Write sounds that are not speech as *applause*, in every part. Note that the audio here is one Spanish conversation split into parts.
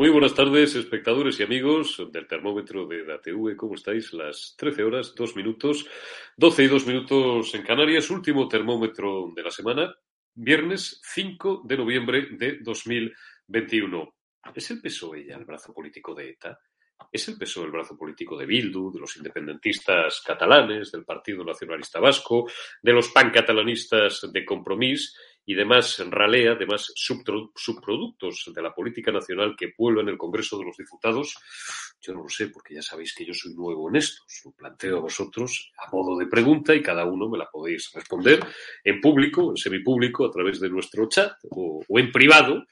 Muy buenas tardes, espectadores y amigos del termómetro de la. ¿Cómo estáis? Las 13 horas, 2 minutos, 12 y 2 minutos en Canarias. Último termómetro de la semana, viernes 5 de noviembre de 2021. ¿Es el PSOE ya el brazo político de ETA? ¿Es el PSOE el brazo político de Bildu, de los independentistas catalanes, del Partido Nacionalista Vasco, de los pancatalanistas de Compromís? Y demás ralea, demás subproductos de la política nacional que pueblan el Congreso de los Diputados, yo no lo sé, porque ya sabéis que yo soy nuevo en esto. Lo planteo a vosotros a modo de pregunta y cada uno me la podéis responder en público, en semipúblico, a través de nuestro chat o, o en privado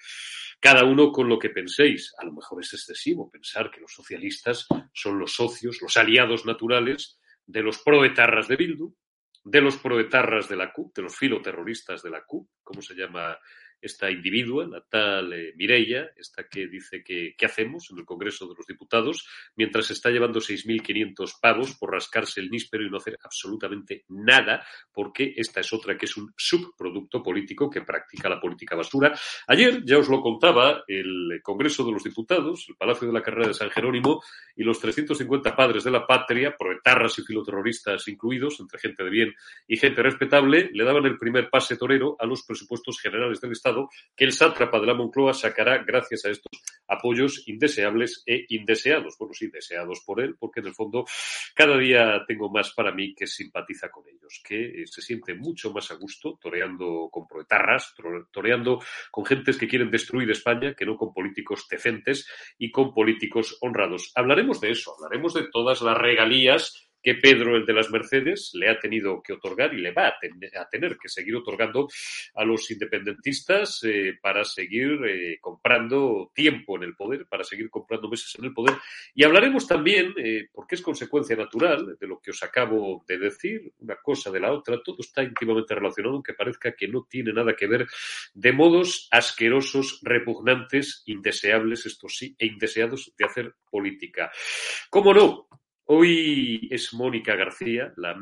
cada uno con lo que penséis. A lo mejor es excesivo pensar que los socialistas son los socios, los aliados naturales de los proetarras de Bildu, de los proetarras de la CUP, de los filoterroristas de la CUP, ¿cómo se llama esta individua, la tal eh, Mireia, esta que dice que qué hacemos en el Congreso de los Diputados, mientras está llevando 6.500 pavos por rascarse el níspero y no hacer absolutamente nada, porque esta es otra que es un subproducto político que practica la política basura. Ayer, ya os lo contaba, el Congreso de los Diputados, el Palacio de la Carrera de San Jerónimo y los 350 padres de la patria, proetarras y filoterroristas incluidos, entre gente de bien y gente respetable, le daban el primer pase torero a los presupuestos generales del Estado que el sátrapa de la Moncloa sacará gracias a estos apoyos indeseables e indeseados. Bueno, sí, deseados por él, porque en el fondo cada día tengo más para mí que simpatiza con ellos, que eh, se siente mucho más a gusto toreando con proetarras, toreando con gentes que quieren destruir España, que no con políticos decentes y con políticos honrados. Hablaremos de eso, hablaremos de todas las regalías que Pedro, el de las Mercedes, le ha tenido que otorgar y le va a, tener que seguir otorgando a los independentistas eh, para seguir eh, comprando tiempo en el poder, para seguir comprando meses en el poder. Y hablaremos también, eh, porque es consecuencia natural de lo que os acabo de decir, una cosa de la otra, todo está íntimamente relacionado, aunque parezca que no tiene nada que ver, de modos asquerosos, repugnantes, indeseables, esto sí, e indeseados de hacer política. ¿Cómo no? Hoy es Mónica García, la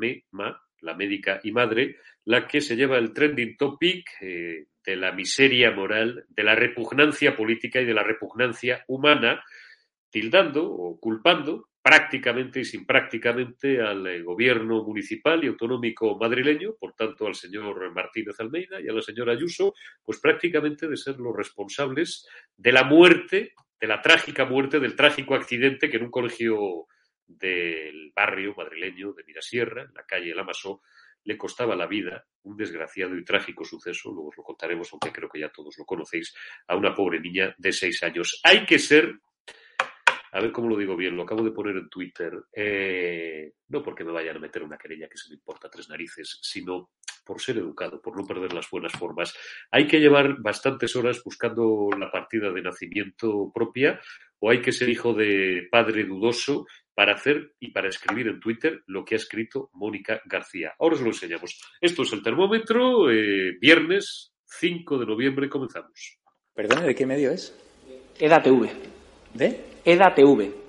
la médica y madre, la que se lleva el trending topic eh, de la miseria moral, de la repugnancia política y de la repugnancia humana, tildando o culpando prácticamente y sin prácticamente al eh, gobierno municipal y autonómico madrileño, por tanto al señor Martínez Almeida y a la señora Ayuso, pues prácticamente de ser los responsables de la muerte, de la trágica muerte, del trágico accidente que en un colegio del barrio madrileño de Mirasierra, en la calle El Amasó, le costaba la vida un desgraciado y trágico suceso, luego os lo contaremos, aunque creo que ya todos lo conocéis, a una pobre niña de seis años. Hay que ser, a ver cómo lo digo bien, lo acabo de poner en Twitter, eh, no porque me vayan a meter una querella que se me importa tres narices, sino por ser educado, por no perder las buenas formas. Hay que llevar bastantes horas buscando la partida de nacimiento propia o hay que ser hijo de padre dudoso para hacer y para escribir en Twitter lo que ha escrito Mónica García. Ahora os lo enseñamos. Esto es el termómetro, eh, viernes 5 de noviembre comenzamos. Perdone, ¿de qué medio es? EDATV. ¿De? EDATV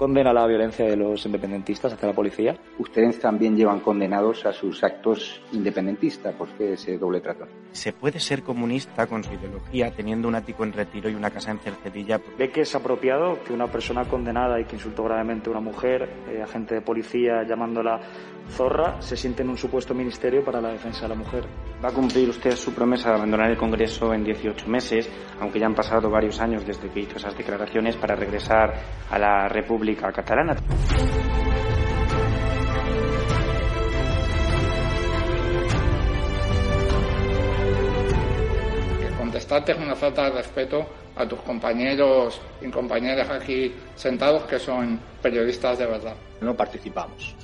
condena la violencia de los independentistas hacia la policía? Ustedes también llevan condenados a sus actos independentistas. ¿Por qué ese doble trato? ¿Se puede ser comunista con su ideología teniendo un ático en retiro y una casa en Cercedilla? ¿Ve que es apropiado que una persona condenada y que insultó gravemente a una mujer, eh, agente de policía llamándola zorra, se siente en un supuesto ministerio para la defensa de la mujer? ¿Va a cumplir usted su promesa de abandonar el Congreso en 18 meses, aunque ya han pasado varios años desde que hizo esas declaraciones, para regresar a la República? Catalana. Contestarte es una falta de respeto a tus compañeros y compañeras aquí sentados que son periodistas de verdad. No participamos.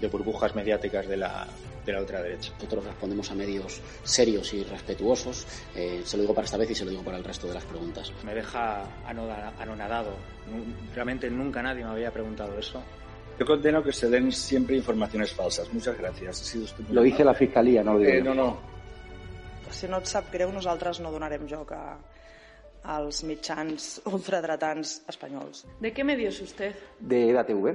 de burbujas mediáticas de la, de la ultraderecha. Nosotros respondemos a medios serios y respetuosos. Eh, se lo digo para esta vez y se lo digo para el resto de las preguntas. Me deja anonadado. Realmente nunca nadie me había preguntado eso. Yo condeno que se den siempre informaciones falsas. Muchas gracias. Ha sido Lo dice la Fiscalía, no lo digo eh, No, no. Si no et sap greu, nosaltres no donarem joc a, als mitjans ultradretans espanyols. ¿De qué medio es usted? De EDATV.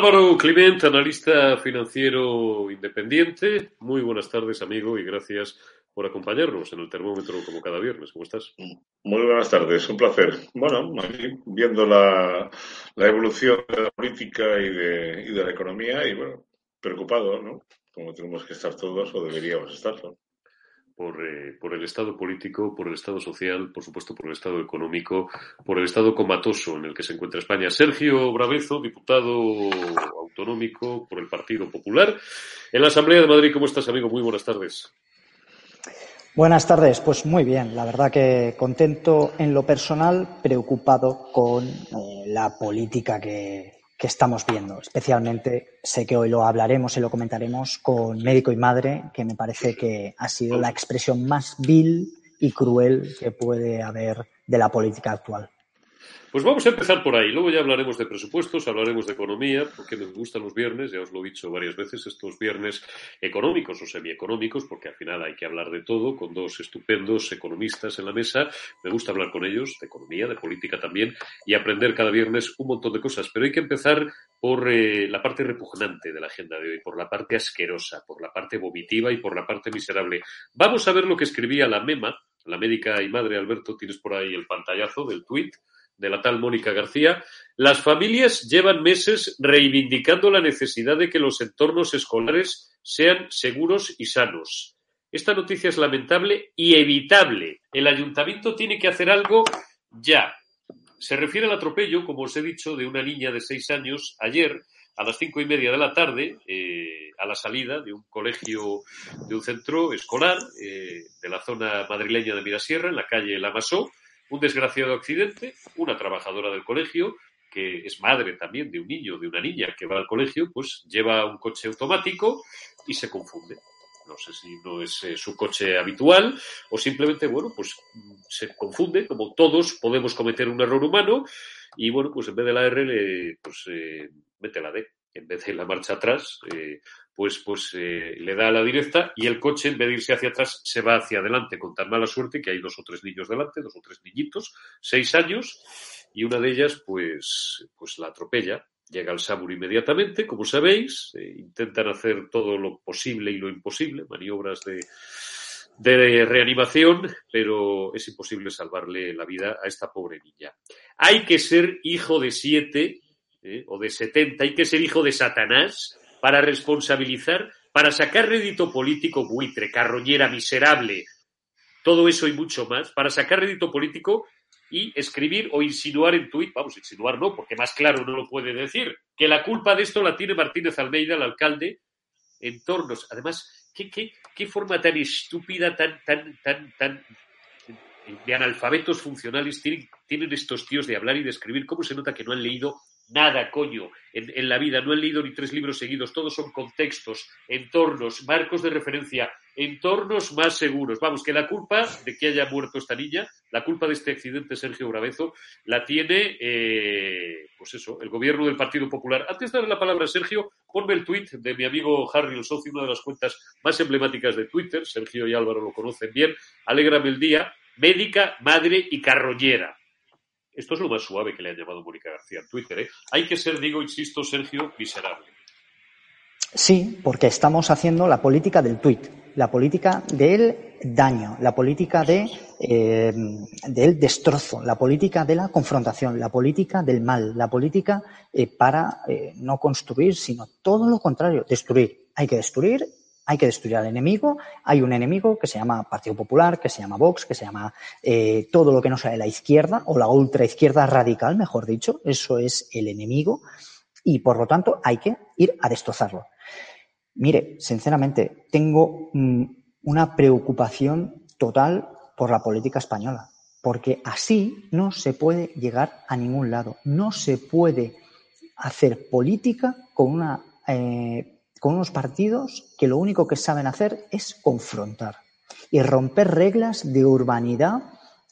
Álvaro Clement, analista financiero independiente. Muy buenas tardes, amigo, y gracias por acompañarnos en el termómetro como cada viernes. ¿Cómo estás? Muy buenas tardes, un placer. Bueno, viendo la, la evolución de la política y de, y de la economía y, bueno, preocupado, ¿no? Como tenemos que estar todos o deberíamos estarlo. Por, eh, por, el estado político, por el estado social, por supuesto por el estado económico, por el estado comatoso en el que se encuentra España. Sergio Bravezo, diputado autonómico por el Partido Popular. En la Asamblea de Madrid, ¿cómo estás, amigo? Muy buenas tardes. Buenas tardes, pues muy bien, la verdad que contento en lo personal, preocupado con eh, la política que, que estamos viendo. Especialmente, sé que hoy lo hablaremos y lo comentaremos con médico y madre, que me parece que ha sido la expresión más vil y cruel que puede haber de la política actual. Pues vamos a empezar por ahí. Luego ya hablaremos de presupuestos, hablaremos de economía, porque me gustan los viernes, ya os lo he dicho varias veces, estos viernes económicos o semieconómicos, porque al final hay que hablar de todo, con dos estupendos economistas en la mesa. Me gusta hablar con ellos de economía, de política también, y aprender cada viernes un montón de cosas. Pero hay que empezar por eh, la parte repugnante de la agenda de hoy, por la parte asquerosa, por la parte vomitiva y por la parte miserable. Vamos a ver lo que escribía la MEMA, la médica y madre Alberto, tienes por ahí el pantallazo del tuit de la tal Mónica García, las familias llevan meses reivindicando la necesidad de que los entornos escolares sean seguros y sanos. Esta noticia es lamentable y evitable. El ayuntamiento tiene que hacer algo ya. Se refiere al atropello, como os he dicho, de una niña de seis años ayer a las cinco y media de la tarde, eh, a la salida de un colegio, de un centro escolar eh, de la zona madrileña de Mirasierra, en la calle Lamasó, un desgraciado accidente, una trabajadora del colegio, que es madre también de un niño, de una niña que va al colegio, pues lleva un coche automático y se confunde. No sé si no es eh, su coche habitual o simplemente, bueno, pues se confunde, como todos podemos cometer un error humano y, bueno, pues en vez de la R, le, pues eh, mete la D. En vez de la marcha atrás, eh, pues, pues eh, le da a la directa y el coche, en vez de irse hacia atrás, se va hacia adelante con tan mala suerte que hay dos o tres niños delante, dos o tres niñitos, seis años, y una de ellas, pues, pues la atropella. Llega al SAMUR inmediatamente, como sabéis, eh, intentan hacer todo lo posible y lo imposible, maniobras de, de reanimación, pero es imposible salvarle la vida a esta pobre niña. Hay que ser hijo de siete eh, o de setenta, hay que ser hijo de Satanás para responsabilizar, para sacar rédito político buitre, carroñera, miserable, todo eso y mucho más, para sacar rédito político y escribir o insinuar en tuit, vamos, insinuar no, porque más claro no lo puede decir, que la culpa de esto la tiene Martínez Almeida, el alcalde, en tornos, además, ¿qué, qué, qué forma tan estúpida, tan, tan, tan, tan de analfabetos funcionales tienen, tienen estos tíos de hablar y de escribir? ¿Cómo se nota que no han leído nada, coño, en, la vida. No he leído ni tres libros seguidos. Todos son contextos, entornos, marcos de referencia, entornos más seguros. Vamos, que la culpa de que haya muerto esta niña, la culpa de este accidente, Sergio Gravezo, la tiene, eh, pues eso, el gobierno del Partido Popular. Antes de darle la palabra a Sergio, ponme el tuit de mi amigo Harry el socio, una de las cuentas más emblemáticas de Twitter. Sergio y Álvaro lo conocen bien. Alégrame el día. Médica, madre y carroñera. Esto es lo más suave que le ha llamado Mónica García en Twitter. ¿eh? Hay que ser, digo, insisto, Sergio, miserable. Sí, porque estamos haciendo la política del tuit, la política del daño, la política eh, del destrozo, la política de la confrontación, la política del mal, la política eh, para no construir, sino todo lo contrario, destruir. Hay que destruir hay que destruir al enemigo. Hay un enemigo que se llama Partido Popular, que se llama Vox, que se llama eh, todo lo que no sea de la izquierda o la ultraizquierda radical, mejor dicho. Eso es el enemigo y por lo tanto hay que ir a destrozarlo. Mire, sinceramente, tengo mm, una preocupación total por la política española, porque así no se puede llegar a ningún lado. No se puede hacer política con una eh, con unos partidos que lo único que saben hacer es confrontar y romper reglas de urbanidad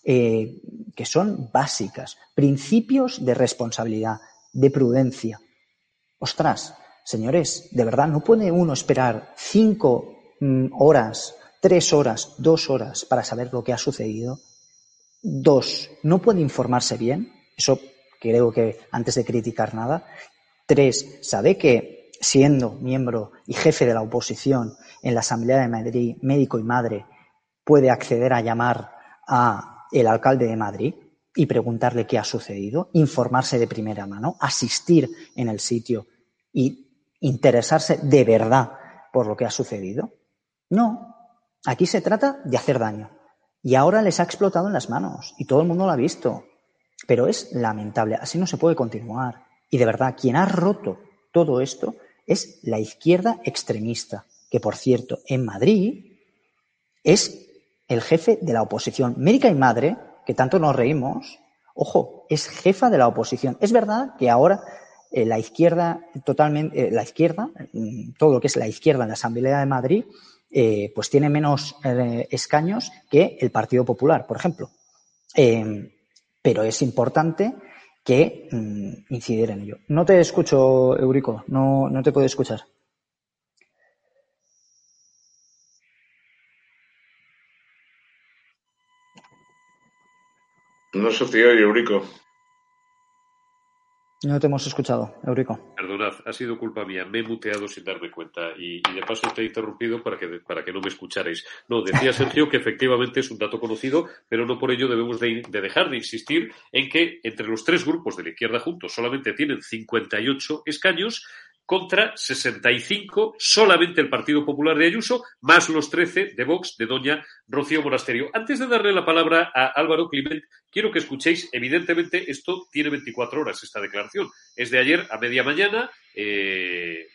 eh, que son básicas, principios de responsabilidad, de prudencia. Ostras, señores, de verdad, ¿no puede uno esperar cinco mm, horas, tres horas, dos horas para saber lo que ha sucedido? Dos, ¿no puede informarse bien? Eso creo que antes de criticar nada. Tres, ¿sabe que siendo miembro y jefe de la oposición en la Asamblea de Madrid, médico y madre, puede acceder a llamar a el alcalde de Madrid y preguntarle qué ha sucedido, informarse de primera mano, asistir en el sitio y interesarse de verdad por lo que ha sucedido. No, aquí se trata de hacer daño. Y ahora les ha explotado en las manos y todo el mundo lo ha visto. Pero es lamentable, así no se puede continuar. Y de verdad, quien ha roto todo esto es la izquierda extremista, que por cierto, en Madrid es el jefe de la oposición. Médica y Madre, que tanto nos reímos, ojo, es jefa de la oposición. Es verdad que ahora eh, la izquierda, totalmente, eh, la izquierda, mm, todo lo que es la izquierda en la Asamblea de Madrid, eh, pues tiene menos escaños que el Partido Popular, por ejemplo. pero es importante que mm, incidir en ello. No te escucho, Eurico, no, no te puedo escuchar. No se te oye, Eurico. No te hemos escuchado, Eurico. Perdonad, ha sido culpa mía. Me he muteado sin darme cuenta y, de paso te he interrumpido para que, para que no me escucharais. No, decía Sergio que efectivamente es un dato conocido, pero no por ello debemos de, de, dejar de insistir en que entre los tres grupos de la izquierda juntos solamente tienen 58 escaños contra 65 solamente el Partido Popular de Ayuso, más los 13 de Vox de doña Rocío Monasterio. Antes de darle la palabra a Álvaro Clement, quiero que escuchéis, evidentemente esto tiene 24 horas, esta declaración. Es de ayer a media mañana, eh,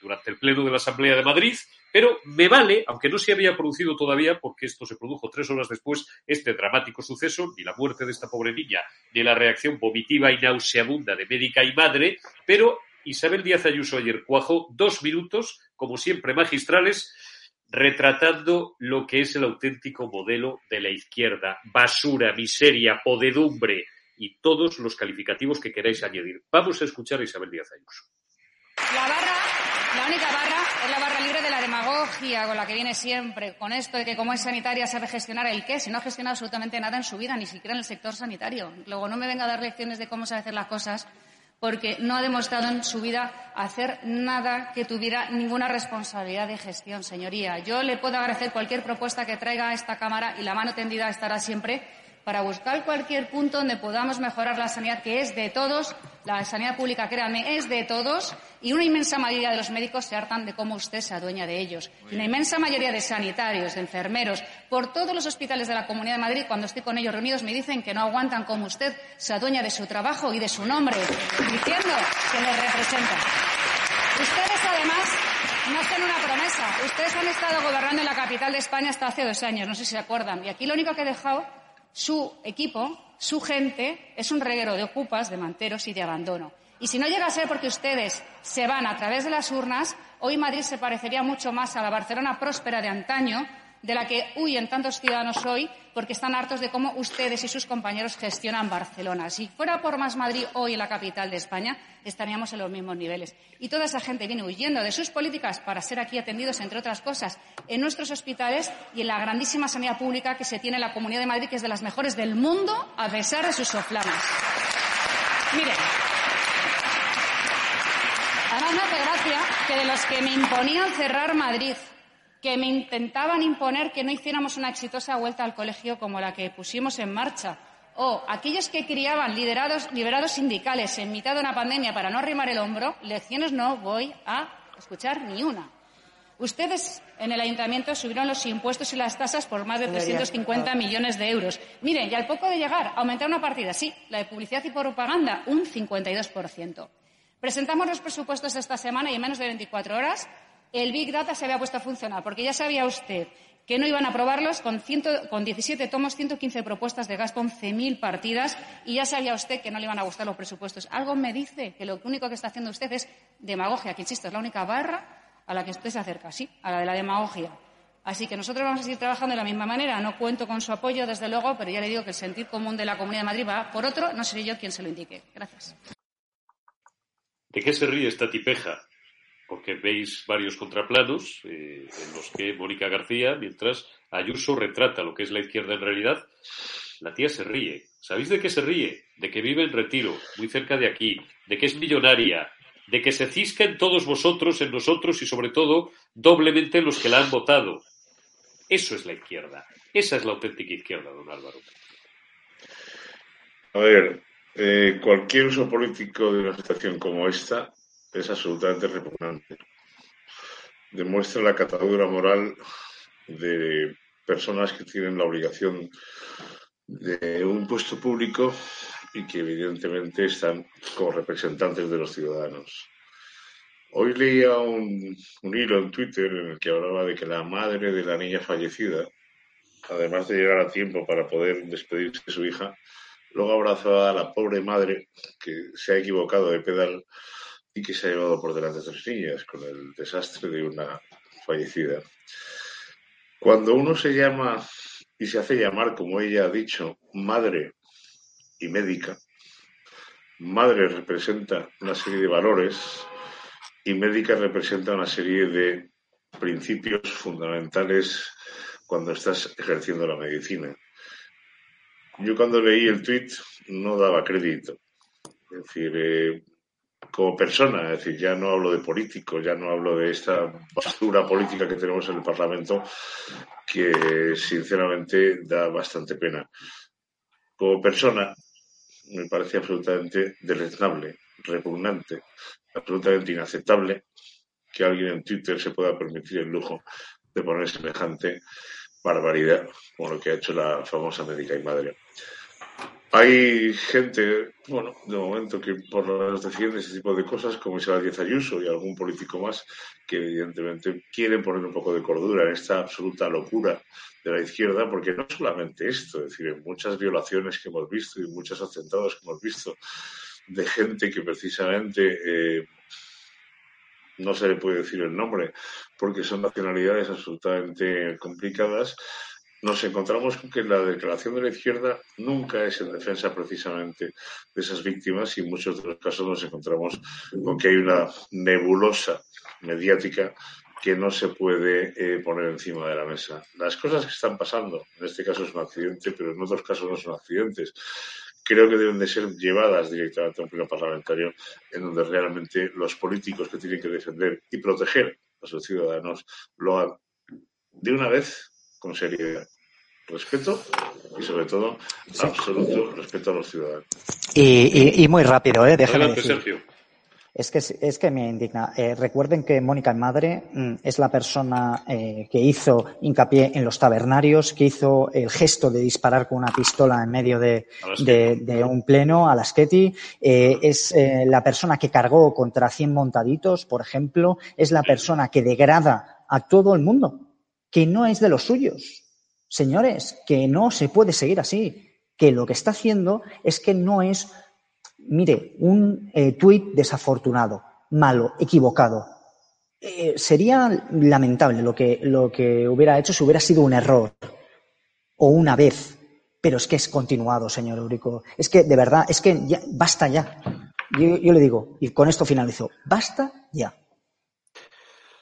durante el Pleno de la Asamblea de Madrid, pero me vale, aunque no se había producido todavía, porque esto se produjo tres horas después, este dramático suceso, ni la muerte de esta pobre niña, ni la reacción vomitiva y nauseabunda de médica y madre, pero Isabel Díaz Ayuso ayer cuajó dos minutos, como siempre magistrales, retratando lo que es el auténtico modelo de la izquierda. Basura, miseria, podedumbre y todos los calificativos que queráis añadir. Vamos a escuchar a Isabel Díaz Ayuso. La barra, la única barra, es la barra libre de la demagogia con la que viene siempre, con esto de que como es sanitaria sabe gestionar el qué, si no ha gestionado absolutamente nada en su vida, ni siquiera en el sector sanitario. Luego no me venga a dar lecciones de cómo se hacer las cosas porque no ha demostrado en su vida hacer nada que tuviera ninguna responsabilidad de gestión, señoría. Yo le puedo agradecer cualquier propuesta que traiga a esta Cámara y la mano tendida estará siempre para buscar cualquier punto donde podamos mejorar la sanidad, que es de todos, la sanidad pública, créanme, es de todos, y una inmensa mayoría de los médicos se hartan de cómo usted se adueña de ellos. Y una inmensa mayoría de sanitarios, de enfermeros, por todos los hospitales de la Comunidad de Madrid, cuando estoy con ellos reunidos, me dicen que no aguantan como usted se adueña de su trabajo y de su nombre, diciendo que les representa. Ustedes, además, no hacen una promesa. Ustedes han estado gobernando en la capital de España hasta hace dos años, no sé si se acuerdan. Y aquí lo único que he dejado su equipo, su gente, es un reguero de ocupas, de manteros y de abandono. Y si no llega a ser porque ustedes se van a través de las urnas, hoy Madrid se parecería mucho más a la Barcelona próspera de antaño, de la que huyen tantos ciudadanos hoy porque están hartos de cómo ustedes y sus compañeros gestionan Barcelona. Si fuera por más Madrid hoy la capital de España, estaríamos en los mismos niveles. Y toda esa gente viene huyendo de sus políticas para ser aquí atendidos, entre otras cosas, en nuestros hospitales y en la grandísima sanidad pública que se tiene en la Comunidad de Madrid, que es de las mejores del mundo, a pesar de sus soflamas. Miren, además me hace gracia que de los que me imponían cerrar Madrid, que me intentaban imponer que no hiciéramos una exitosa vuelta al colegio como la que pusimos en marcha, o aquellos que criaban liderados, liberados sindicales en mitad de una pandemia para no arrimar el hombro, lecciones no voy a escuchar ni una. Ustedes en el ayuntamiento subieron los impuestos y las tasas por más de 350 millones de euros. Miren, y al poco de llegar, aumentar una partida, sí, la de publicidad y propaganda, un 52%. Presentamos los presupuestos esta semana y en menos de 24 horas el Big Data se había puesto a funcionar, porque ya sabía usted que no iban a aprobarlos con, con 17 tomos, 115 propuestas de gasto, 11.000 partidas, y ya sabía usted que no le iban a gustar los presupuestos. Algo me dice que lo único que está haciendo usted es demagogia, que insisto, es la única barra a la que usted se acerca, sí, a la de la demagogia. Así que nosotros vamos a seguir trabajando de la misma manera. No cuento con su apoyo, desde luego, pero ya le digo que el sentir común de la Comunidad de Madrid va por otro. No seré yo quien se lo indique. Gracias. ¿De qué se ríe esta tipeja? Porque veis varios contraplanos eh, en los que Mónica García, mientras Ayuso retrata lo que es la izquierda en realidad, la tía se ríe. ¿Sabéis de qué se ríe? De que vive en retiro, muy cerca de aquí, de que es millonaria, de que se cisca en todos vosotros, en nosotros y sobre todo doblemente en los que la han votado. Eso es la izquierda. Esa es la auténtica izquierda, don Álvaro. A ver, eh, cualquier uso político de una situación como esta es absolutamente repugnante. Demuestra la catadura moral de personas que tienen la obligación de un puesto público y que evidentemente están como representantes de los ciudadanos. Hoy leía un, hilo en Twitter en el que hablaba de que la madre de la niña fallecida, además de llegar a tiempo para poder despedirse de su hija, luego abrazaba a la pobre madre que se ha equivocado de pedal y que se ha llevado por delante a tres niñas con el desastre de una fallecida. Cuando uno se llama y se hace llamar, como ella ha dicho, madre y médica, madre representa una serie de valores y médica representa una serie de principios fundamentales cuando estás ejerciendo la medicina. Yo cuando leí el tweet no daba crédito. Es decir, eh, como persona, es decir, ya no hablo de político, ya no hablo de esta basura política que tenemos en el Parlamento, que sinceramente da bastante pena. Como persona, me parece absolutamente deleznable, repugnante, absolutamente inaceptable que alguien en Twitter se pueda permitir el lujo de poner semejante barbaridad como lo que ha hecho la famosa médica y madre. Hay gente, bueno, de momento que por lo menos defiende ese tipo de cosas, como Isabel Díaz Ayuso y algún político más, que evidentemente quieren poner un poco de cordura en esta absoluta locura de la izquierda, porque no solamente esto, es decir, en muchas violaciones que hemos visto y muchos atentados que hemos visto de gente que precisamente eh, no se le puede decir el nombre, porque son nacionalidades absolutamente complicadas, nos encontramos con que la declaración de la izquierda nunca es en defensa precisamente de esas víctimas y en muchos de los casos nos encontramos con que hay una nebulosa mediática que no se puede eh, poner encima de la mesa. Las cosas que están pasando, en este caso es un accidente, pero en otros casos no son accidentes, creo que deben de ser llevadas directamente a un pleno parlamentario en donde realmente los políticos que tienen que defender y proteger a sus ciudadanos lo hagan de una vez con seriedad. Respeto y, sobre todo, absoluto respeto a los ciudadanos. Y, y, muy rápido, ¿eh? Déjame Adelante, decir. Sergio. Es que, es que me indigna. Eh, recuerden que Mónica Madre mm, es la persona eh, que hizo hincapié en los tabernarios, que hizo el gesto de disparar con una pistola en medio de, de, de un pleno a las Ketty. Eh, es eh, la persona que cargó contra 100 montaditos, por ejemplo. Es la persona que degrada a todo el mundo, que no es de los suyos. Señores, que no se puede seguir así. Que lo que está haciendo es que no es mire, un eh, tuit desafortunado, malo, equivocado. Eh, sería lamentable lo que, lo que hubiera hecho si hubiera sido un error o una vez, pero es que es continuado, señor Eurico. Es que, de verdad, es que ya, basta ya. Yo, yo le digo, y con esto finalizo, basta ya.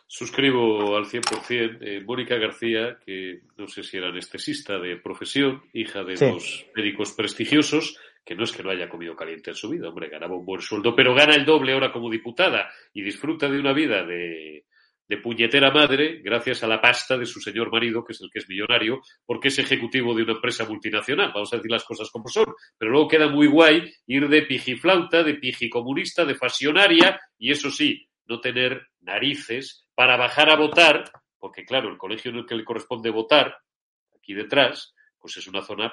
Suscribo al 100%. Eh, Mónica García, que no sé si era anestesista de profesión, hija de Sí. dos médicos prestigiosos, que no es que no haya comido caliente en su vida, hombre, ganaba un buen sueldo, pero gana el doble ahora como diputada y disfruta de una vida de, de puñetera madre gracias a la pasta de su señor marido, que es el que es millonario, porque es ejecutivo de una empresa multinacional. Vamos a decir las cosas como son. Pero luego queda muy guay ir de pijiflauta, de pijicomunista, de fasionaria y eso sí, no tener narices para bajar a votar, porque claro, el colegio en el que le corresponde votar, aquí detrás, pues es una zona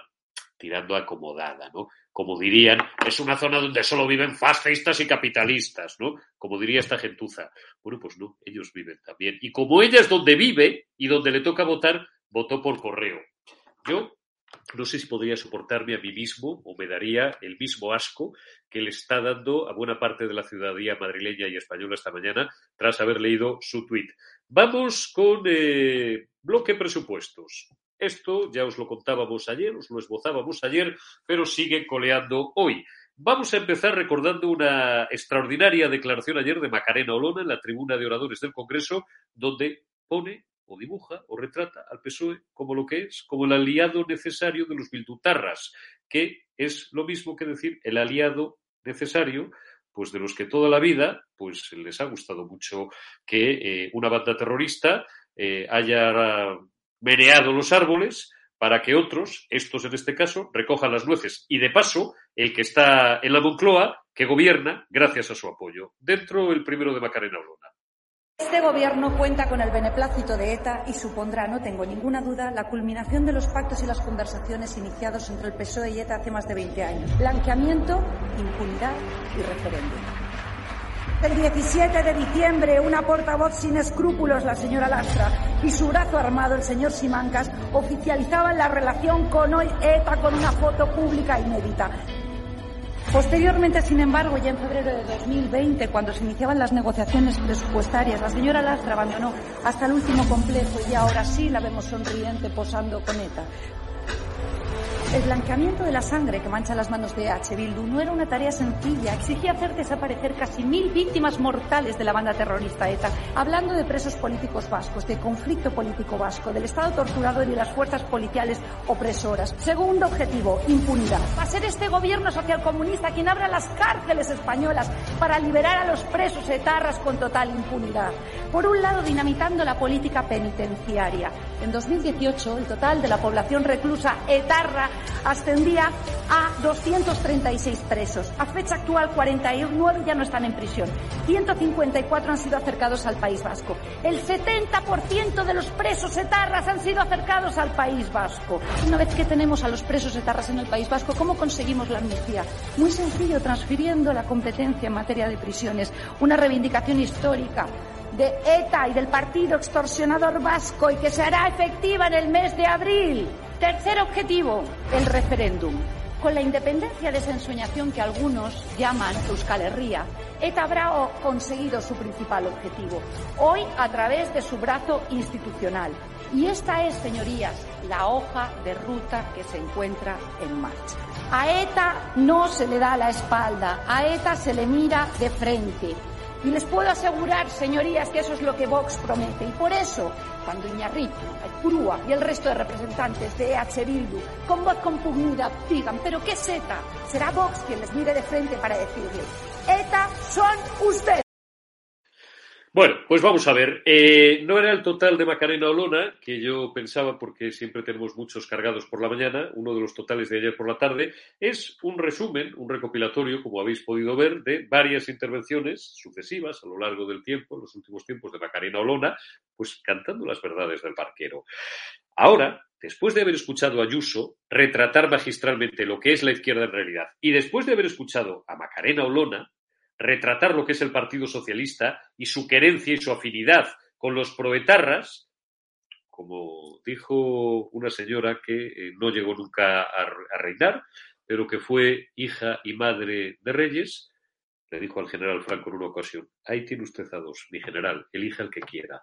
tirando acomodada, ¿no? Como dirían, es una zona donde solo viven fascistas y capitalistas, ¿no? Como diría esta gentuza. Bueno, pues no, ellos viven también. Y como ella es donde vive y donde le toca votar, votó por correo. Yo no sé si podría soportarme a mí mismo o me daría el mismo asco que le está dando a buena parte de la ciudadanía madrileña y española esta mañana tras haber leído su tuit. Vamos con eh, bloque presupuestos. Esto ya os lo contábamos ayer, os lo esbozábamos ayer, pero sigue coleando hoy. Vamos a empezar recordando una extraordinaria declaración ayer de Macarena Olona en la tribuna de oradores del Congreso, donde pone o dibuja o retrata al PSOE como lo que es, como el aliado necesario de los bildutarras, que es lo mismo que decir el aliado necesario pues de los que toda la vida pues les ha gustado mucho que eh, una banda terrorista eh, haya meneado los árboles para que otros, estos en este caso, recojan las nueces. Y de paso, el que está en la Moncloa, que gobierna gracias a su apoyo. Dentro el primero de Macarena Olona. Este gobierno cuenta con el beneplácito de ETA y supondrá, no tengo ninguna duda, la culminación de los pactos y las conversaciones iniciados entre el PSOE y ETA hace más de 20 años. Blanqueamiento, impunidad y referéndum. El 17 de diciembre, una portavoz sin escrúpulos, la señora Lastra, y su brazo armado, el señor Simancas, oficializaban la relación con hoy ETA con una foto pública inédita. Posteriormente, sin embargo, ya en febrero de 2020, cuando se iniciaban las negociaciones presupuestarias, la señora Lastra abandonó hasta el último complejo y ahora sí la vemos sonriente posando con ETA. El blanqueamiento de la sangre que mancha las manos de H. Bildu no era una tarea sencilla. Exigía hacer desaparecer casi mil víctimas mortales de la banda terrorista ETA. Hablando de presos políticos vascos, de conflicto político vasco, del Estado torturador y de las fuerzas policiales opresoras. Segundo objetivo, impunidad. Va a ser este gobierno socialcomunista quien abra las cárceles españolas para liberar a los presos etarras con total impunidad. Por un lado, dinamitando la política penitenciaria. En 2018, el total de la población reclusa etarra ascendía a 236 presos. A fecha actual, 49 ya no están en prisión. 154 han sido acercados al País Vasco. El 70% de los presos etarras han sido acercados al País Vasco. Una vez que tenemos a los presos etarras en el País Vasco, ¿cómo conseguimos la amnistía? Muy sencillo, transfiriendo la competencia en materia de prisiones. Una reivindicación histórica de ETA y del partido extorsionador vasco y que se hará efectiva en el mes de abril. Tercer objetivo, el referéndum. Con la independencia de esa ensoñación que algunos llaman Euskal Herria, ETA habrá conseguido su principal objetivo, hoy a través de su brazo institucional. Y esta es, señorías, la hoja de ruta que se encuentra en marcha. A ETA no se le da la espalda, a ETA se le mira de frente. Y les puedo asegurar, señorías, que eso es lo que Vox promete. Y por eso, cuando Iñarritu, Crúa y el resto de representantes de EH Bildu, con voz compugnida, digan, ¿pero qué es ETA? Será Vox quien les mire de frente para decirles, ETA son ustedes. Bueno, pues vamos a ver. Eh, no era el total de Macarena Olona, que yo pensaba, porque siempre tenemos muchos cargados por la mañana, uno de los totales de ayer por la tarde, es un resumen, un recopilatorio, como habéis podido ver, de varias intervenciones sucesivas a lo largo del tiempo, en los últimos tiempos de Macarena Olona, pues cantando las verdades del barquero. Ahora, después de haber escuchado a Ayuso retratar magistralmente lo que es la izquierda en realidad, y después de haber escuchado a Macarena Olona retratar lo que es el Partido Socialista y su querencia y su afinidad con los proetarras, como dijo una señora que eh, no llegó nunca a, reinar, pero que fue hija y madre de reyes, le dijo al general Franco en una ocasión, ahí tiene usted a dos, mi general, elija el que quiera.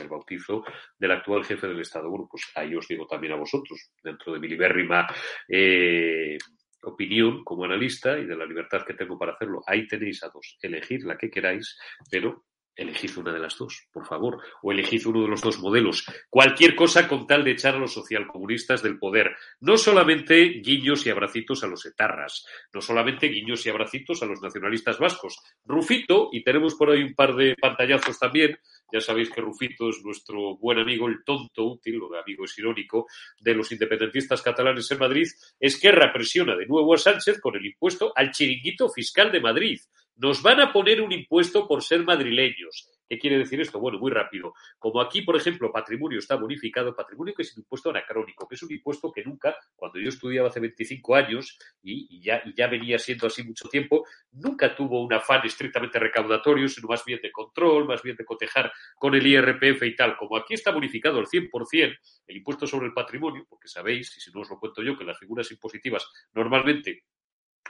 El bautizo del actual jefe del Estado. Bueno, pues ahí os digo también a vosotros, dentro de mi libérrima eh, opinión como analista y de la libertad que tengo para hacerlo, ahí tenéis a dos. Elegid la que queráis, pero elegid una de las dos, por favor, o elegid uno de los dos modelos. Cualquier cosa con tal de echar a los socialcomunistas del poder. No solamente guiños y abracitos a los etarras, no solamente guiños y abracitos a los nacionalistas vascos. Rufito, y tenemos por ahí un par de pantallazos también, ya sabéis que Rufito es nuestro buen amigo, el tonto útil, lo de amigo es irónico, de los independentistas catalanes en Madrid, es que represiona de nuevo a Sánchez con el impuesto al chiringuito fiscal de Madrid. Nos van a poner un impuesto por ser madrileños. ¿Qué quiere decir esto? Bueno, muy rápido. Como aquí, por ejemplo, patrimonio está bonificado, patrimonio que es un impuesto anacrónico, que es un impuesto que nunca, cuando yo estudiaba hace 25 años y, ya, y ya venía siendo así mucho tiempo, nunca tuvo un afán estrictamente recaudatorio, sino más bien de control, más bien de cotejar con el IRPF y tal. Como aquí está bonificado al 100% el impuesto sobre el patrimonio, porque sabéis, y si no os lo cuento yo, que las figuras impositivas normalmente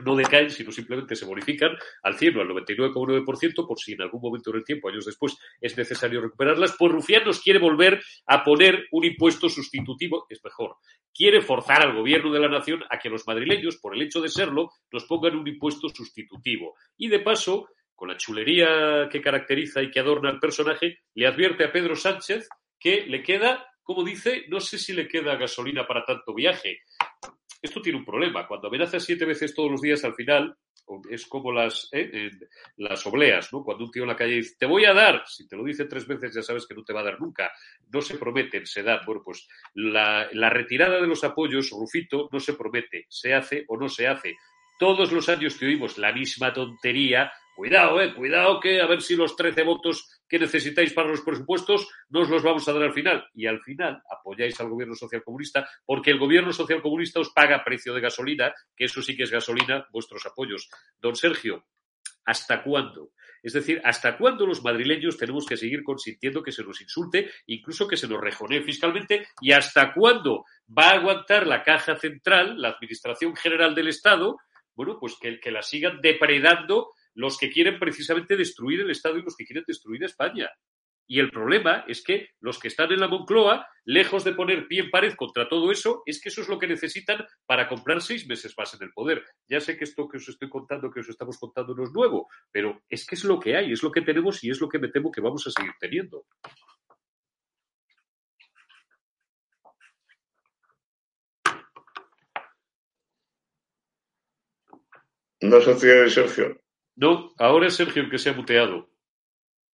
no decaen, sino simplemente se bonifican al 100 o al 99,9% por si en algún momento del tiempo, años después, es necesario recuperarlas, pues Rufián nos quiere volver a poner un impuesto sustitutivo, es mejor. Quiere forzar al gobierno de la nación a que los madrileños, por el hecho de serlo, nos pongan un impuesto sustitutivo. Y de paso, con la chulería que caracteriza y que adorna al personaje, le advierte a Pedro Sánchez que le queda, como dice, no sé si le queda gasolina para tanto viaje. Esto tiene un problema. Cuando amenazas siete veces todos los días al final, es como las, ¿eh? las obleas, ¿no? Cuando un tío en la calle dice, te voy a dar, si te lo dice tres veces ya sabes que no te va a dar nunca. No se prometen, se dan. Bueno, pues la, la retirada de los apoyos, Rufito, no se promete, se hace o no se hace. Todos los años que oímos la misma tontería, cuidado, eh, cuidado que a ver si los 13 votos que necesitáis para los presupuestos no os los vamos a dar al final. Y al final apoyáis al gobierno socialcomunista porque el gobierno socialcomunista os paga precio de gasolina, que eso sí que es gasolina, vuestros apoyos. Don Sergio, ¿hasta cuándo? Es decir, ¿hasta cuándo los madrileños tenemos que seguir consintiendo que se nos insulte, incluso que se nos rejonee fiscalmente? ¿Y hasta cuándo va a aguantar la Caja Central, la Administración General del Estado, bueno, pues que, que la sigan depredando los que quieren precisamente destruir el Estado y los que quieren destruir España. Y el problema es que los que están en la Moncloa, lejos de poner pie en pared contra todo eso, es que eso es lo que necesitan para comprar seis meses más en el poder. Ya sé que esto que os estoy contando, que os estamos contando, no es nuevo, pero es que es lo que hay, es lo que tenemos y es lo que me temo que vamos a seguir teniendo. No sociedad de Sergio. No, ahora es Sergio el que se ha muteado.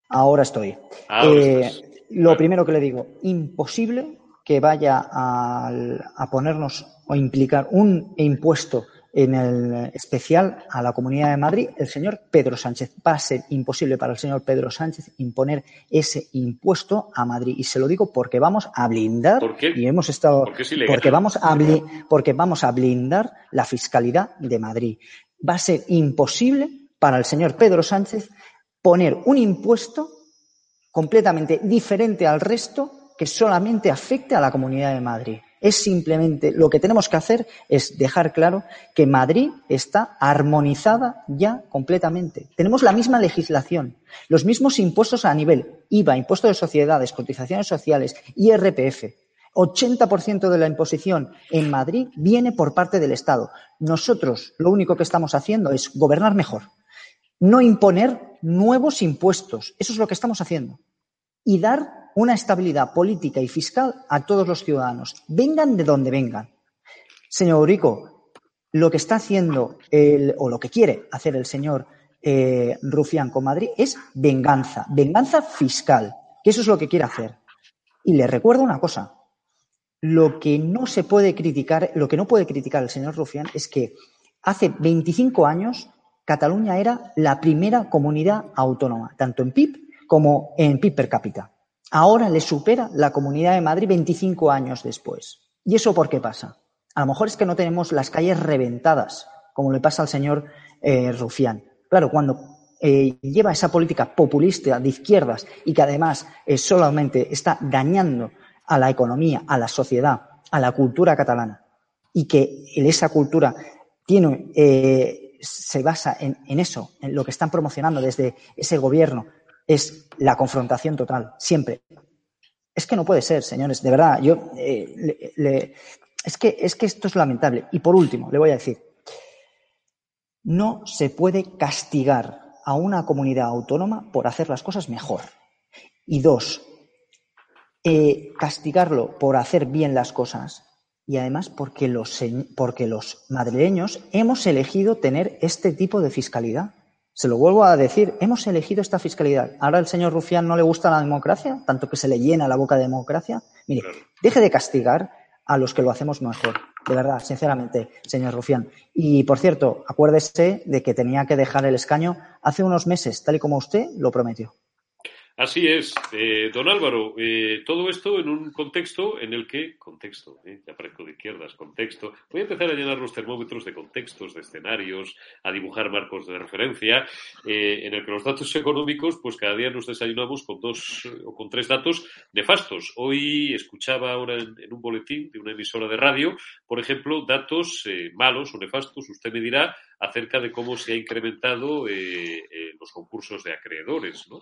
Ahora estoy. Eh, lo primero que le digo, imposible que vaya a, ponernos o implicar un impuesto en el especial a la Comunidad de Madrid el señor Pedro Sánchez. Va a ser imposible para el señor Pedro Sánchez imponer ese impuesto a Madrid. Y se lo digo porque vamos a blindar y hemos estado porque vamos a porque vamos a blindar la fiscalidad de Madrid. Va a ser imposible para el señor Pedro Sánchez poner un impuesto completamente diferente al resto que solamente afecte a la Comunidad de Madrid. Es simplemente lo que tenemos que hacer es dejar claro que Madrid está armonizada ya completamente. Tenemos la misma legislación, los mismos impuestos a nivel IVA, impuesto de sociedades, cotizaciones sociales, IRPF. 80% de la imposición en Madrid viene por parte del Estado. Nosotros lo único que estamos haciendo es gobernar mejor, no imponer nuevos impuestos. Eso es lo que estamos haciendo. Y dar una estabilidad política y fiscal a todos los ciudadanos, vengan de donde vengan. Señor Urico, lo que está haciendo el, o lo que quiere hacer el señor eh, Rufián con Madrid es venganza, venganza fiscal, que eso es lo que quiere hacer. Y le recuerdo una cosa, lo que no se puede criticar, lo que no puede criticar el señor Rufián es que hace 25 años Cataluña era la primera comunidad autónoma, tanto en PIB como en PIB per cápita. Ahora le supera la Comunidad de Madrid 25 años después. ¿Y eso por qué pasa? A lo mejor es que no tenemos las calles reventadas, como le pasa al señor eh, Rufián. Claro, cuando eh, lleva esa política populista de izquierdas y que además eh, solamente está dañando a la economía, a la sociedad, a la cultura catalana, y que esa cultura tiene, eh, se basa en, eso, en lo que están promocionando desde ese gobierno, es la confrontación total, siempre. Es que no puede ser, señores, de verdad. Yo, eh, le, es, que, es que esto es lamentable. Y por último, le voy a decir, no se puede castigar a una comunidad autónoma por hacer las cosas mejor. Y dos, eh, castigarlo por hacer bien las cosas y además porque los, porque los madrileños hemos elegido tener este tipo de fiscalidad. Se lo vuelvo a decir, hemos elegido esta fiscalidad. Ahora el señor Rufián no le gusta la democracia, tanto que se le llena la boca de democracia. Mire, deje de castigar a los que lo hacemos mejor. De verdad, sinceramente, señor Rufián. Y por cierto, acuérdese de que tenía que dejar el escaño hace unos meses, tal y como usted lo prometió. Así es, eh, don Álvaro, eh, todo esto en un contexto en el que, contexto, eh, ya parezco de izquierdas, contexto, voy a empezar a llenar los termómetros de contextos, de escenarios, a dibujar marcos de referencia, en el que los datos económicos, pues cada día nos desayunamos con dos o con tres datos nefastos. Hoy escuchaba ahora en, en un boletín de una emisora de radio, por ejemplo, datos malos o nefastos, usted me dirá, acerca de cómo se ha incrementado los concursos de acreedores, ¿no?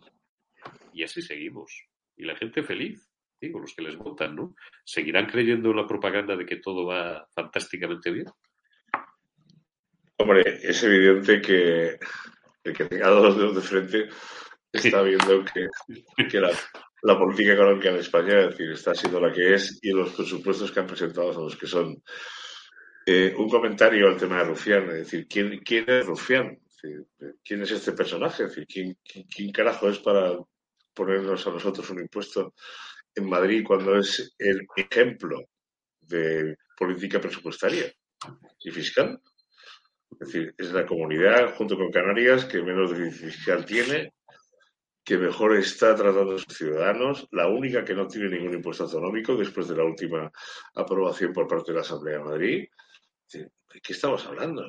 Y así seguimos. Y la gente feliz, digo, los que les votan, ¿no? ¿Seguirán creyendo en la propaganda de que todo va fantásticamente bien? Hombre, es evidente que el que tenga dos dedos de frente está viendo que, que la, la, política económica en España es decir, está siendo la que es y los presupuestos que han presentado son los que son. Eh, un comentario al tema de Rufián, es decir, ¿quién, quién es Rufián? ¿Quién es este personaje? Es decir, ¿quién, quién, quién carajo es para ponernos a nosotros un impuesto en Madrid cuando es el ejemplo de política presupuestaria y fiscal. Es decir, es la comunidad, junto con Canarias, que menos déficit fiscal tiene, que mejor está tratando a sus ciudadanos, la única que no tiene ningún impuesto autonómico después de la última aprobación por parte de la Asamblea de Madrid. ¿De qué estamos hablando?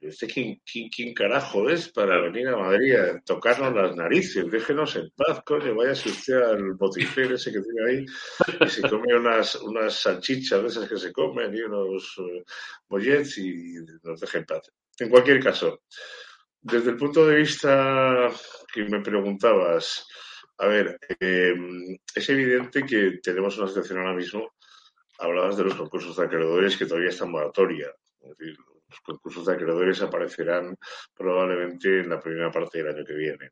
¿Este quién, quién, carajo es para venir a Madrid a tocarnos las narices? Déjenos en paz, coño. Váyase usted al botifer ese que tiene ahí y se come unas, unas salchichas de esas que se comen y unos bollets y nos deje en paz. En cualquier caso, desde el punto de vista que me preguntabas, a ver, eh, es evidente que tenemos una situación ahora mismo hablabas de los concursos de acreedores que todavía están moratoria. Es decir, los concursos de acreedores aparecerán probablemente en la primera parte del año que viene.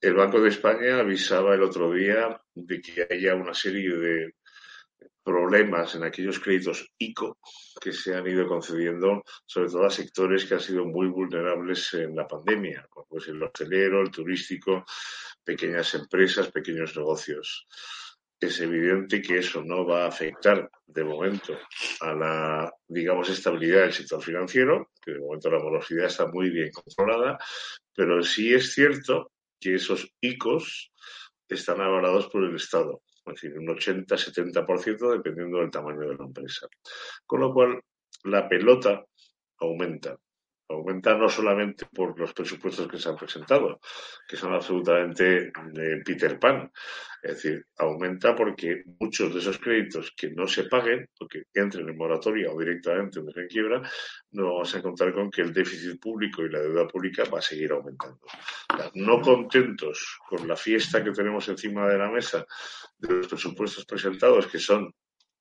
El Banco de España avisaba el otro día de que haya una serie de problemas en aquellos créditos ICO que se han ido concediendo, sobre todo a sectores que han sido muy vulnerables en la pandemia, como el hostelero, el turístico, pequeñas empresas, pequeños negocios es evidente que eso no va a afectar de momento a la, digamos, estabilidad del sector financiero, que de momento la morosidad está muy bien controlada, pero sí es cierto que esos ICOs están avalados por el Estado, es decir, un 80-70% dependiendo del tamaño de la empresa. Con lo cual, la pelota aumenta aumenta no solamente por los presupuestos que se han presentado, que son absolutamente de Peter Pan, es decir, aumenta porque muchos de esos créditos que no se paguen, o que entren en moratoria o directamente en quiebra, no vamos a contar con que el déficit público y la deuda pública va a seguir aumentando. No contentos con la fiesta que tenemos encima de la mesa de los presupuestos presentados, que son,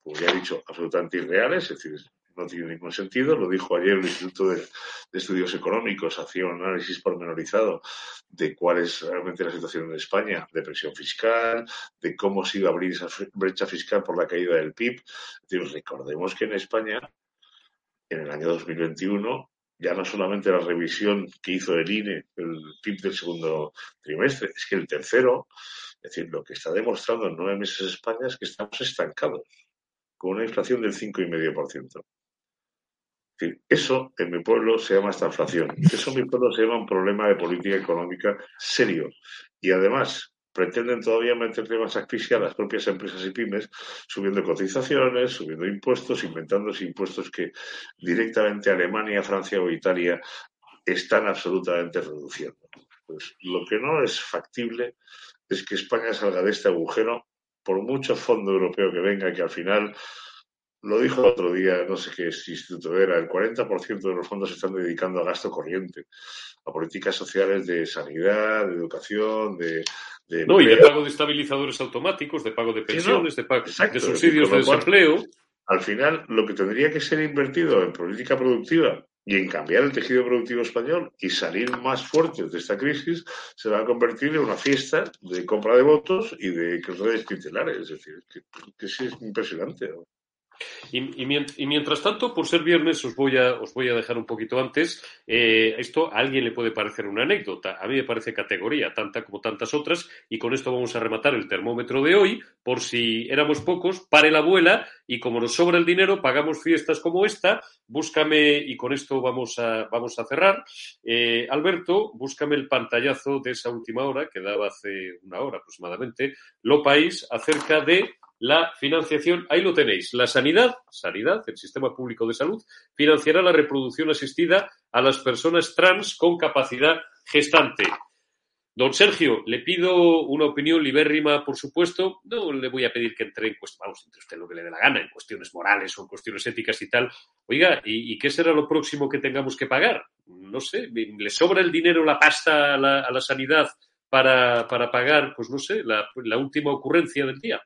como ya he dicho, absolutamente irreales, es decir, no tiene ningún sentido. Lo dijo ayer el Instituto de, Estudios Económicos, hacía un análisis pormenorizado de cuál es realmente la situación en España, de presión fiscal, de cómo se iba a abrir esa brecha fiscal por la caída del PIB. Recordemos que en España, en el año 2021, ya no solamente la revisión que hizo el INE, el PIB del segundo trimestre, es que el tercero, es decir, lo que está demostrando en nueve meses España es que estamos estancados, con una inflación del 5,5%. Eso en mi pueblo se llama estanflación. Eso en mi pueblo se llama un problema de política económica serio. Y además pretenden todavía meterle más asfixia a las propias empresas y pymes, subiendo cotizaciones, subiendo impuestos, inventándose impuestos que directamente Alemania, Francia o Italia están absolutamente reduciendo. Pues lo que no es factible es que España salga de este agujero por mucho fondo europeo que venga, que al final lo dijo otro día, no sé qué instituto era, el 40% de los fondos se están dedicando a gasto corriente, a políticas sociales de sanidad, de educación, de... de no, y de pago de estabilizadores automáticos, de pago de pensiones, de, pago, de subsidios de desempleo. Al final, lo que tendría que ser invertido en política productiva y en cambiar el tejido productivo español y salir más fuertes de esta crisis, se va a convertir en una fiesta de compra de votos y de redes titulares. Es decir, que, que sí es impresionante. ¿no? Y, mientras tanto, por ser viernes, os voy a, os voy a dejar un poquito antes. Eh, esto a alguien le puede parecer una anécdota. A mí me parece categoría, tanta como tantas otras. Y con esto vamos a rematar el termómetro de hoy. Por si éramos pocos, pare la abuela y como nos sobra el dinero, pagamos fiestas como esta. Búscame, y con esto vamos a, vamos a cerrar. Eh, Alberto, búscame el pantallazo de esa última hora, que daba hace una hora aproximadamente, Lo País, acerca de la financiación, ahí lo tenéis, la sanidad, sanidad, el sistema público de salud, financiará la reproducción asistida a las personas trans con capacidad gestante. Don Sergio, le pido una opinión libérrima, por supuesto. No le voy a pedir que entre en cuestiones, vamos, entre usted lo que le dé la gana, en cuestiones morales o en cuestiones éticas y tal. Oiga, ¿y, qué será lo próximo que tengamos que pagar? No sé, ¿le sobra el dinero, la pasta a la, sanidad para, pagar, pues no sé, la última ocurrencia del día?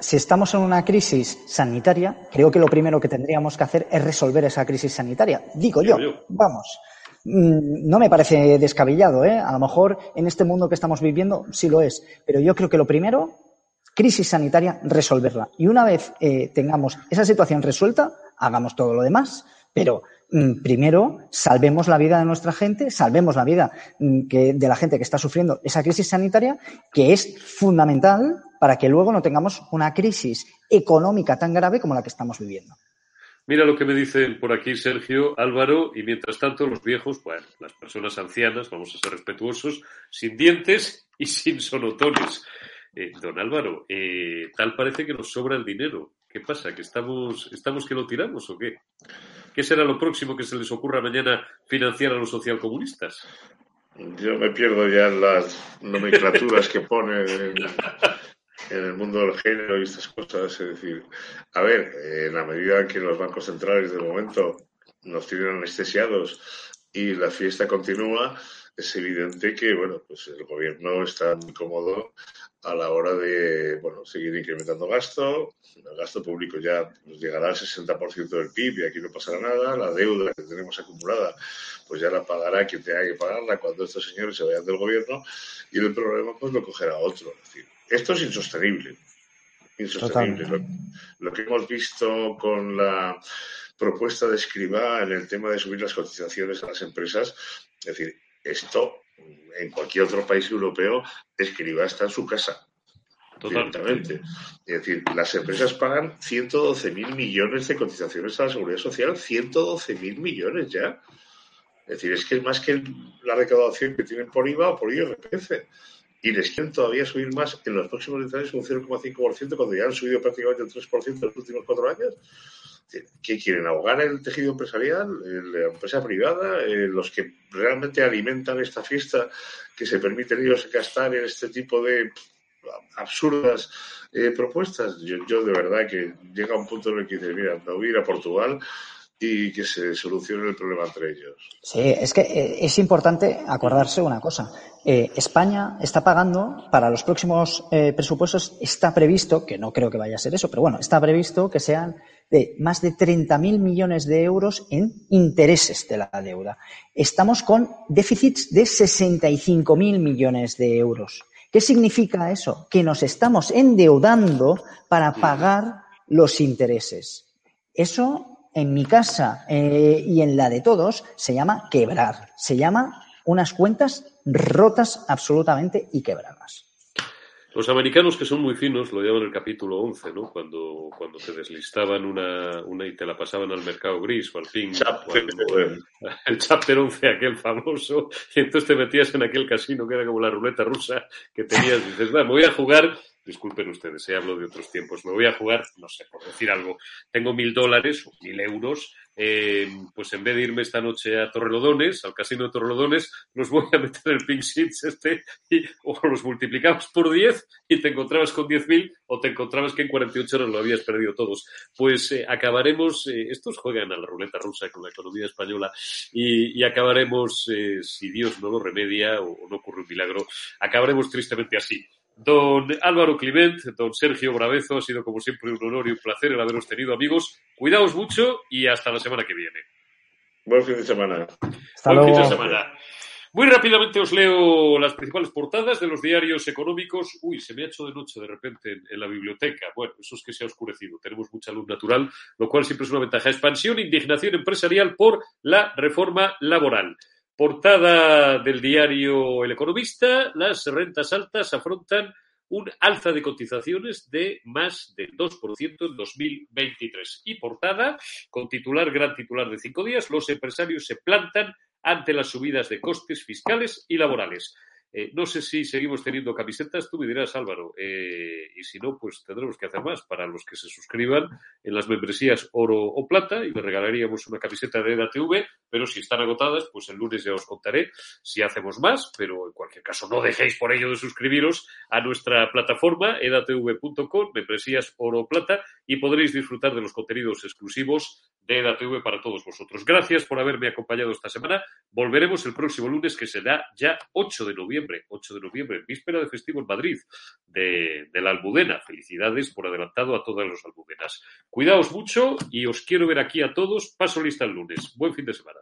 Si estamos en una crisis sanitaria, creo que lo primero que tendríamos que hacer es resolver esa crisis sanitaria. Digo yo, vamos. Mm, no me parece descabellado, ¿eh? A lo mejor en este mundo que estamos viviendo sí lo es, pero yo creo que lo primero, crisis sanitaria, resolverla. Y una vez eh, tengamos esa situación resuelta, hagamos todo lo demás, pero primero salvemos la vida de nuestra gente, salvemos la vida mm, de la gente que está sufriendo esa crisis sanitaria, que es fundamental para que luego no tengamos una crisis económica tan grave como la que estamos viviendo. Mira lo que me dicen por aquí Sergio, Álvaro, y mientras tanto los viejos, bueno, las personas ancianas, vamos a ser respetuosos, sin dientes y *laughs* sin sonotones. Eh, don Álvaro, eh, tal parece que nos sobra el dinero. ¿Qué pasa? ¿Que estamos, estamos que lo tiramos o qué? ¿Qué será lo próximo que se les ocurra mañana financiar a los socialcomunistas? Yo me pierdo ya en las nomenclaturas que ponen en el mundo del género y estas cosas. Es decir, a ver, en la medida que los bancos centrales de momento nos tienen anestesiados y la fiesta continúa, es evidente que bueno, pues el gobierno está muy cómodo a la hora de bueno, seguir incrementando gasto. El gasto público ya nos llegará al 60% del PIB y aquí no pasará nada. La deuda que tenemos acumulada, pues ya la pagará quien tenga que pagarla cuando estos señores se vayan del gobierno y el problema pues lo cogerá otro. Es decir, esto es insostenible. Insostenible. Lo, que hemos visto con la propuesta de Escribá en el tema de subir las cotizaciones a las empresas, es decir, esto en cualquier otro país europeo, Escribá está en su casa. Totalmente. Es decir, las empresas pagan 112 mil millones de cotizaciones a la seguridad social, 112 mil millones ya. Es decir, es que es más que la recaudación que tienen por IVA o por IRPF y les quieren todavía subir más en los próximos 10 años un 0,5% cuando ya han subido prácticamente el 3% en los últimos cuatro años. ¿Qué quieren? ¿Ahogar el tejido empresarial, la empresa privada, eh, los que realmente alimentan esta fiesta que se permiten ellos gastar en este tipo de absurdas eh, propuestas? Yo, yo, de verdad que llega un punto en el que dices, mira, me voy a ir a Portugal y que se solucione el problema entre ellos. Sí, es que eh, es importante acordarse una cosa. Eh, España está pagando para los próximos eh, presupuestos, está previsto, que no creo que vaya a ser eso, pero bueno, está previsto que sean de más de 30.000 millones de euros en intereses de la deuda. Estamos con déficits de 65.000 millones de euros. ¿Qué significa eso? Que nos estamos endeudando para pagar los intereses. Eso en mi casa eh, y en la de todos se llama quebrar, se llama unas cuentas rotas absolutamente y quebradas. Los americanos, que son muy finos, lo llaman el capítulo 11, ¿no? Cuando, cuando te deslistaban una, una y te la pasaban al mercado gris o al fin. *laughs* el chapter 11, aquel famoso, y entonces te metías en aquel casino que era como la ruleta rusa que tenías, dices, me voy a jugar disculpen ustedes, he hablo de otros tiempos, me voy a jugar, no sé, por decir algo, tengo mil dólares o mil euros, eh, pues en vez de irme esta noche a Torrelodones, al casino de Torrelodones, los voy a meter en el Pink Sheets este y o los multiplicamos por 10 y te encontrabas con 10.000 o te encontrabas que en 48 horas lo habías perdido todos. Pues eh, acabaremos, eh, estos juegan a la ruleta rusa con la economía española y, y acabaremos, eh, si Dios no lo remedia o no ocurre un milagro, acabaremos tristemente así. Don Álvaro Clement, don Sergio Bravezo, ha sido como siempre un honor y un placer el haberos tenido, amigos. Cuidaos mucho y hasta la semana que viene. Buen fin de semana. Hasta Buen fin de semana. Muy rápidamente os leo las principales portadas de los diarios económicos. Uy, se me ha hecho de noche de repente en, en la biblioteca. Bueno, eso es que se ha oscurecido. Tenemos mucha luz natural, lo cual siempre es una ventaja. Expansión, indignación empresarial por la reforma laboral. Portada del diario El Economista, las rentas altas afrontan un alza de cotizaciones de más del 2% en 2023. Y portada, con titular, gran titular de cinco días, los empresarios se plantan ante las subidas de costes fiscales y laborales. Eh, no sé si seguimos teniendo camisetas, tú me dirás, Álvaro, eh, y si no, pues tendremos que hacer más para los que se suscriban en las membresías oro o plata y le regalaríamos una camiseta de EDATV, pero si están agotadas, pues el lunes ya os contaré si hacemos más, pero en cualquier caso no dejéis por ello de suscribiros a nuestra plataforma edatv.com, membresías oro o plata, y podréis disfrutar de los contenidos exclusivos de EDATV para todos vosotros. Gracias por haberme acompañado esta semana. Volveremos el próximo lunes, que será ya 8 de noviembre, 8 de noviembre, víspera de festivo en Madrid, de, de la Almudena. Felicidades por adelantado a todas las almudenas. Cuidaos mucho y os quiero ver aquí a todos. Paso lista el lunes. Buen fin de semana.